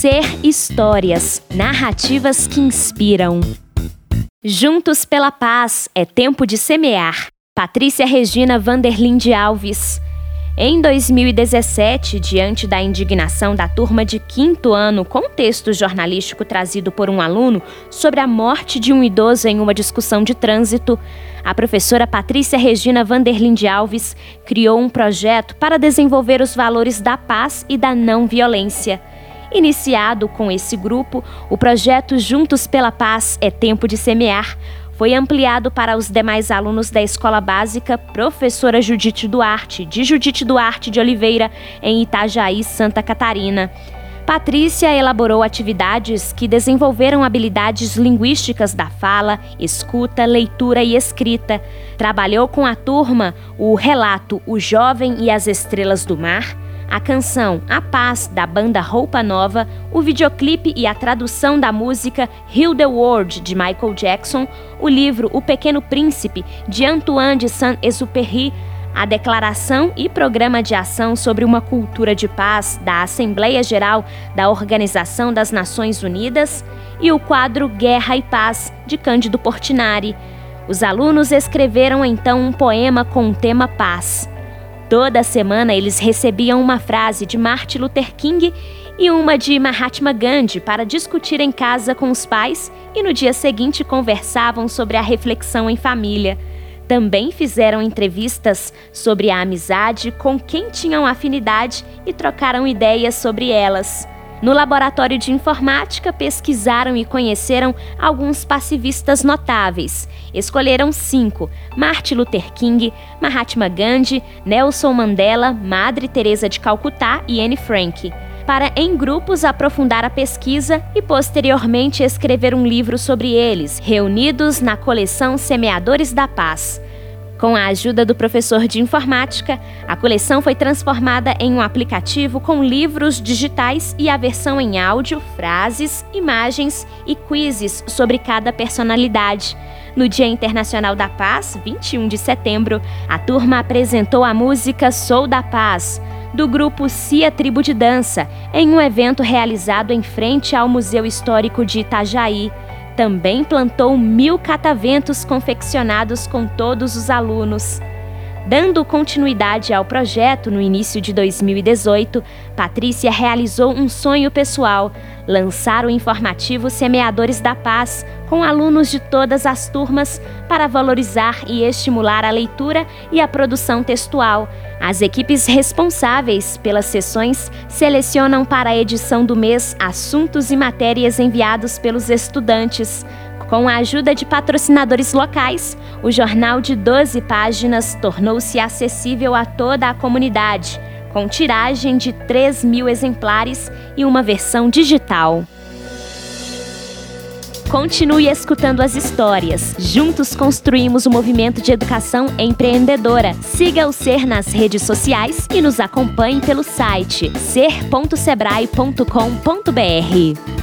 Ser Histórias, narrativas que inspiram. Juntos pela paz, é tempo de semear. Patrícia Regina Vanderlinde Alves. Em 2017, diante da indignação da turma de quinto ano com texto jornalístico trazido por um aluno sobre a morte de um idoso em uma discussão de trânsito, a professora Patrícia Regina Vanderlinde Alves criou um projeto para desenvolver os valores da paz e da não violência. Iniciado com esse grupo, o projeto Juntos pela Paz é Tempo de Semear foi ampliado para os demais alunos da Escola Básica Professora Judite Duarte, de Judite Duarte de Oliveira, em Itajaí, Santa Catarina. Patrícia elaborou atividades que desenvolveram habilidades linguísticas da fala, escuta, leitura e escrita. Trabalhou com a turma o relato O Jovem e as Estrelas do Mar a canção A Paz, da banda Roupa Nova, o videoclipe e a tradução da música Heal the World, de Michael Jackson, o livro O Pequeno Príncipe, de Antoine de Saint-Exupéry, a declaração e programa de ação sobre uma cultura de paz da Assembleia Geral da Organização das Nações Unidas e o quadro Guerra e Paz, de Cândido Portinari. Os alunos escreveram então um poema com o tema paz. Toda semana eles recebiam uma frase de Martin Luther King e uma de Mahatma Gandhi para discutir em casa com os pais e no dia seguinte conversavam sobre a reflexão em família. Também fizeram entrevistas sobre a amizade com quem tinham afinidade e trocaram ideias sobre elas. No laboratório de informática, pesquisaram e conheceram alguns passivistas notáveis. Escolheram cinco: Martin Luther King, Mahatma Gandhi, Nelson Mandela, Madre Teresa de Calcutá e Anne Frank para, em grupos, aprofundar a pesquisa e posteriormente escrever um livro sobre eles, reunidos na coleção Semeadores da Paz. Com a ajuda do professor de informática, a coleção foi transformada em um aplicativo com livros digitais e a versão em áudio, frases, imagens e quizzes sobre cada personalidade. No Dia Internacional da Paz, 21 de setembro, a turma apresentou a música Sou da Paz, do grupo Cia Tribo de Dança, em um evento realizado em frente ao Museu Histórico de Itajaí também plantou mil cataventos confeccionados com todos os alunos. Dando continuidade ao projeto no início de 2018, Patrícia realizou um sonho pessoal: lançar o informativo Semeadores da Paz, com alunos de todas as turmas, para valorizar e estimular a leitura e a produção textual. As equipes responsáveis pelas sessões selecionam para a edição do mês assuntos e matérias enviados pelos estudantes. Com a ajuda de patrocinadores locais, o jornal de 12 páginas tornou-se acessível a toda a comunidade, com tiragem de 3 mil exemplares e uma versão digital. Continue escutando as histórias. Juntos construímos o um movimento de educação empreendedora. Siga o Ser nas redes sociais e nos acompanhe pelo site ser.sebrae.com.br.